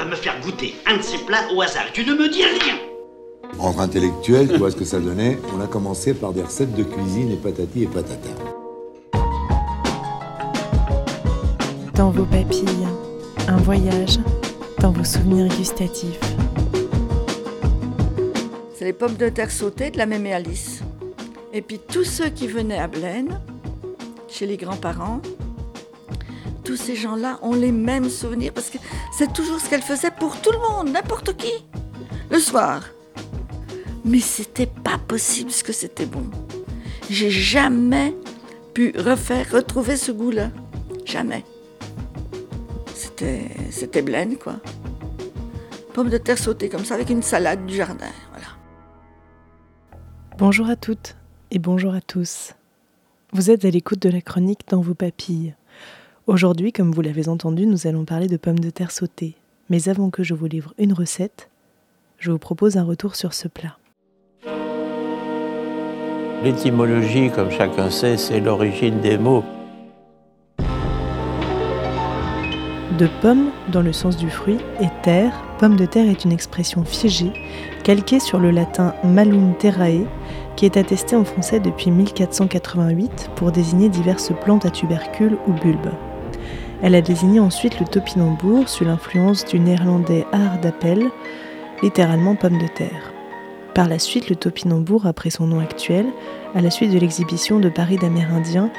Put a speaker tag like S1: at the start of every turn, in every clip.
S1: va me faire goûter un de ces plats au hasard. Tu ne me dis rien.
S2: Entre intellectuels, tu vois ce que ça donnait On a commencé par des recettes de cuisine et patati et patata.
S3: Dans vos papilles, un voyage dans vos souvenirs gustatifs.
S4: C'est les pommes de terre sautées de la mémé Alice. Et puis tous ceux qui venaient à Blaine, chez les grands-parents, tous ces gens-là ont les mêmes souvenirs parce que c'est toujours ce qu'elle faisait pour tout le monde, n'importe qui, le soir. Mais c'était pas possible ce que c'était bon. J'ai jamais pu refaire, retrouver ce goût-là. Jamais. C'était, c'était Blaine, quoi. Pommes de terre sautées comme ça avec une salade du jardin, voilà.
S3: Bonjour à toutes et bonjour à tous. Vous êtes à l'écoute de la chronique dans vos papilles. Aujourd'hui, comme vous l'avez entendu, nous allons parler de pommes de terre sautées. Mais avant que je vous livre une recette, je vous propose un retour sur ce plat.
S5: L'étymologie, comme chacun sait, c'est l'origine des mots.
S3: De pomme, dans le sens du fruit, et terre, pomme de terre est une expression figée, calquée sur le latin malum terrae, qui est attestée en français depuis 1488 pour désigner diverses plantes à tubercules ou bulbes. Elle a désigné ensuite le topinambour sous l'influence du néerlandais d'appel, littéralement pomme de terre. Par la suite, le topinambour a pris son nom actuel à la suite de l'exhibition de Paris d'Amérindiens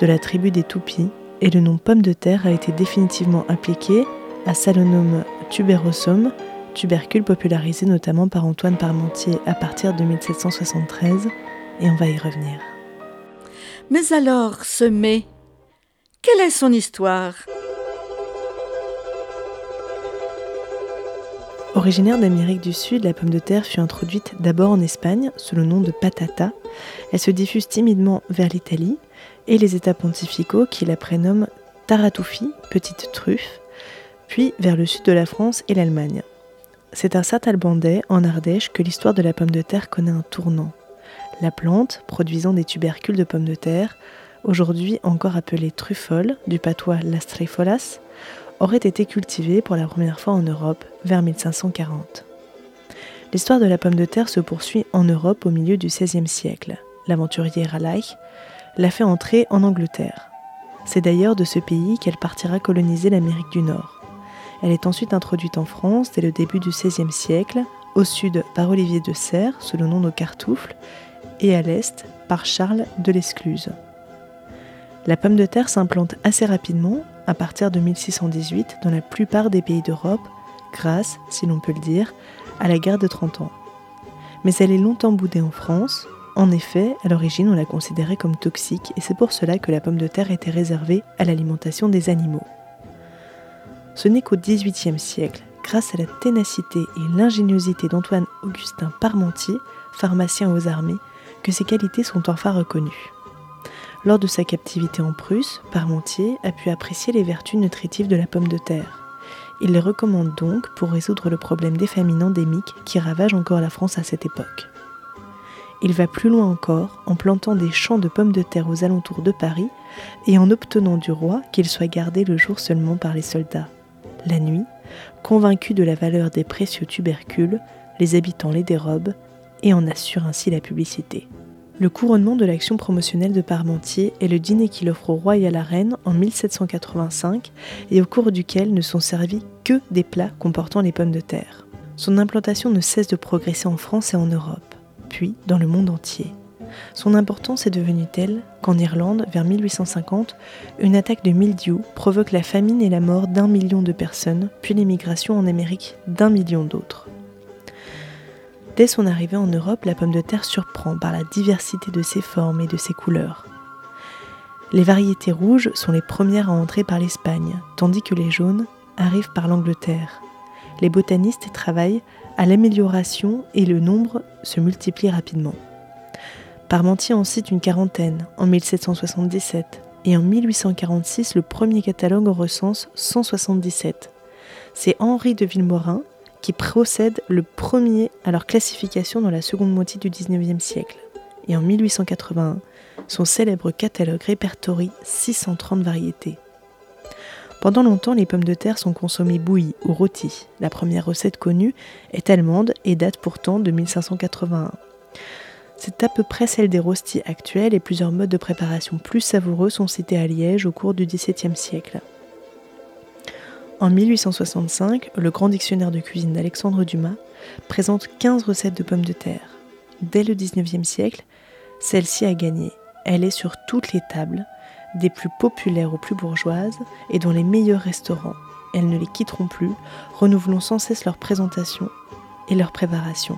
S3: de la tribu des Toupies, et le nom pomme de terre a été définitivement appliqué à Salonum tuberosum, tubercule popularisé notamment par Antoine Parmentier à partir de 1773, et on va y revenir.
S4: Mais alors, ce mets, quelle est son histoire?
S3: Originaire d'Amérique du Sud, la pomme de terre fut introduite d'abord en Espagne sous le nom de patata. Elle se diffuse timidement vers l'Italie et les États pontificaux qui la prénomment taratufi, petite truffe, puis vers le sud de la France et l'Allemagne. C'est à Saint-Albandais, en Ardèche, que l'histoire de la pomme de terre connaît un tournant. La plante, produisant des tubercules de pommes de terre, aujourd'hui encore appelée truffole, du patois lastrifolas, aurait été cultivée pour la première fois en Europe vers 1540. L'histoire de la pomme de terre se poursuit en Europe au milieu du XVIe siècle. L'aventurier Raleigh l'a fait entrer en Angleterre. C'est d'ailleurs de ce pays qu'elle partira coloniser l'Amérique du Nord. Elle est ensuite introduite en France dès le début du XVIe siècle, au sud par Olivier de Serres sous le nom de Cartoufle, et à l'est par Charles de l'Escluse. La pomme de terre s'implante assez rapidement, à partir de 1618, dans la plupart des pays d'Europe, grâce, si l'on peut le dire, à la guerre de 30 ans. Mais elle est longtemps boudée en France. En effet, à l'origine, on la considérait comme toxique et c'est pour cela que la pomme de terre était réservée à l'alimentation des animaux. Ce n'est qu'au XVIIIe siècle, grâce à la ténacité et l'ingéniosité d'Antoine Augustin Parmentier, pharmacien aux armées, que ses qualités sont enfin reconnues. Lors de sa captivité en Prusse, Parmentier a pu apprécier les vertus nutritives de la pomme de terre. Il les recommande donc pour résoudre le problème des famines endémiques qui ravagent encore la France à cette époque. Il va plus loin encore en plantant des champs de pommes de terre aux alentours de Paris et en obtenant du roi qu'il soit gardé le jour seulement par les soldats. La nuit, convaincus de la valeur des précieux tubercules, les habitants les dérobent et en assurent ainsi la publicité. Le couronnement de l'action promotionnelle de Parmentier est le dîner qu'il offre au roi et à la reine en 1785 et au cours duquel ne sont servis que des plats comportant les pommes de terre. Son implantation ne cesse de progresser en France et en Europe, puis dans le monde entier. Son importance est devenue telle qu'en Irlande, vers 1850, une attaque de mildiou provoque la famine et la mort d'un million de personnes, puis l'émigration en Amérique d'un million d'autres. Dès son arrivée en Europe, la pomme de terre surprend par la diversité de ses formes et de ses couleurs. Les variétés rouges sont les premières à entrer par l'Espagne, tandis que les jaunes arrivent par l'Angleterre. Les botanistes travaillent à l'amélioration et le nombre se multiplie rapidement. Parmentier en cite une quarantaine en 1777 et en 1846 le premier catalogue en recense 177. C'est Henri de Villemorin qui procède le premier à leur classification dans la seconde moitié du XIXe siècle. Et en 1881, son célèbre catalogue répertorie 630 variétés. Pendant longtemps, les pommes de terre sont consommées bouillies ou rôties. La première recette connue est allemande et date pourtant de 1581. C'est à peu près celle des rostis actuels et plusieurs modes de préparation plus savoureux sont cités à Liège au cours du XVIIe siècle. En 1865, le grand dictionnaire de cuisine d'Alexandre Dumas présente 15 recettes de pommes de terre. Dès le XIXe siècle, celle-ci a gagné. Elle est sur toutes les tables, des plus populaires aux plus bourgeoises, et dans les meilleurs restaurants. Elles ne les quitteront plus, renouvelant sans cesse leur présentation et leur préparation.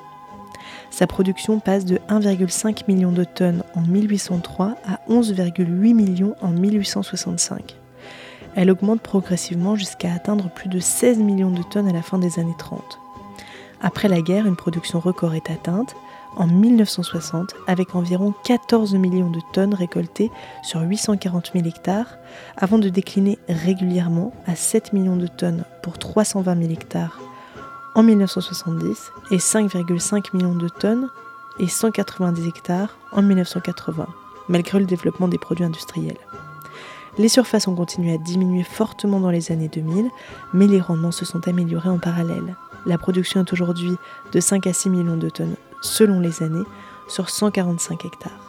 S3: Sa production passe de 1,5 million de tonnes en 1803 à 11,8 millions en 1865. Elle augmente progressivement jusqu'à atteindre plus de 16 millions de tonnes à la fin des années 30. Après la guerre, une production record est atteinte en 1960 avec environ 14 millions de tonnes récoltées sur 840 000 hectares avant de décliner régulièrement à 7 millions de tonnes pour 320 000 hectares en 1970 et 5,5 millions de tonnes et 190 hectares en 1980, malgré le développement des produits industriels. Les surfaces ont continué à diminuer fortement dans les années 2000, mais les rendements se sont améliorés en parallèle. La production est aujourd'hui de 5 à 6 millions de tonnes selon les années sur 145 hectares.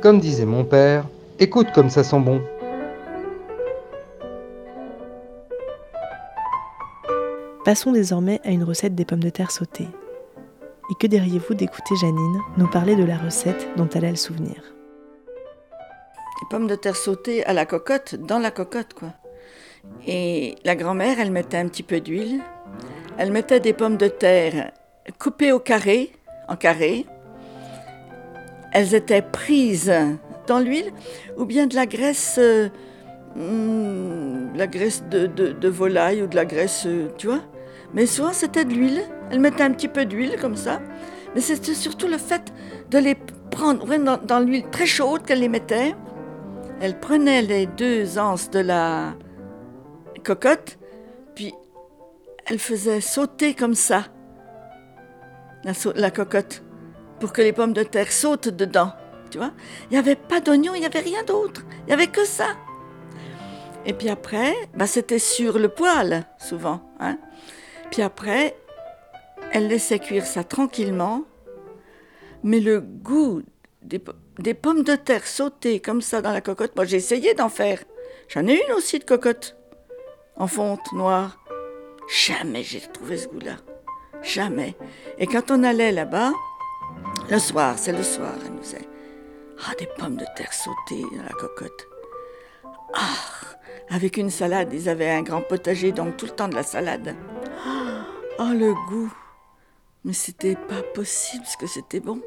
S6: Comme disait mon père, écoute comme ça sent bon.
S3: Passons désormais à une recette des pommes de terre sautées. Et que diriez-vous d'écouter Janine nous parler de la recette dont elle a le souvenir?
S4: Les pommes de terre sautées à la cocotte, dans la cocotte quoi. Et la grand-mère, elle mettait un petit peu d'huile. Elle mettait des pommes de terre coupées au carré, en carré, elles étaient prises dans l'huile ou bien de la graisse, euh, hmm, la graisse de, volaille ou de la graisse, euh, tu vois? Mais souvent c'était de l'huile. Elles mettaient un petit peu d'huile comme ça. Mais c'était surtout le fait de les prendre dans, dans l'huile très chaude qu'elle les mettait. Elle prenait les deux anses de la cocotte, puis elle faisait sauter comme ça la, la cocotte pour que les pommes de terre sautent dedans. Tu vois Il n'y avait pas d'oignon, il n'y avait rien d'autre. Il n'y avait que ça. Et puis après, bah, c'était sur le poêle, souvent. Hein puis après, elle laissait cuire ça tranquillement. Mais le goût des, pommes de terre sautées comme ça dans la cocotte, moi j'ai essayé d'en faire. J'en ai une aussi de cocotte, en fonte noire. Jamais j'ai trouvé ce goût-là. Jamais. Et quand on allait là-bas, le soir, c'est le soir, elle nous disait. Ah, des pommes de terre sautées dans la cocotte. Ah, avec une salade, ils avaient un grand potager, donc tout le temps de la salade. Oh, le goût. Mais c'était pas possible parce que c'était bon.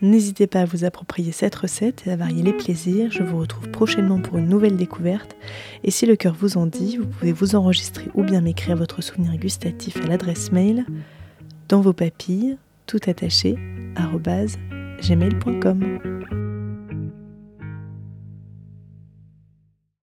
S3: N'hésitez pas à vous approprier cette recette et à varier les plaisirs. Je vous retrouve prochainement pour une nouvelle découverte. Et si le cœur vous en dit, vous pouvez vous enregistrer ou bien m'écrire votre souvenir gustatif à l'adresse mail dans vos papilles, tout attaché, gmail.com.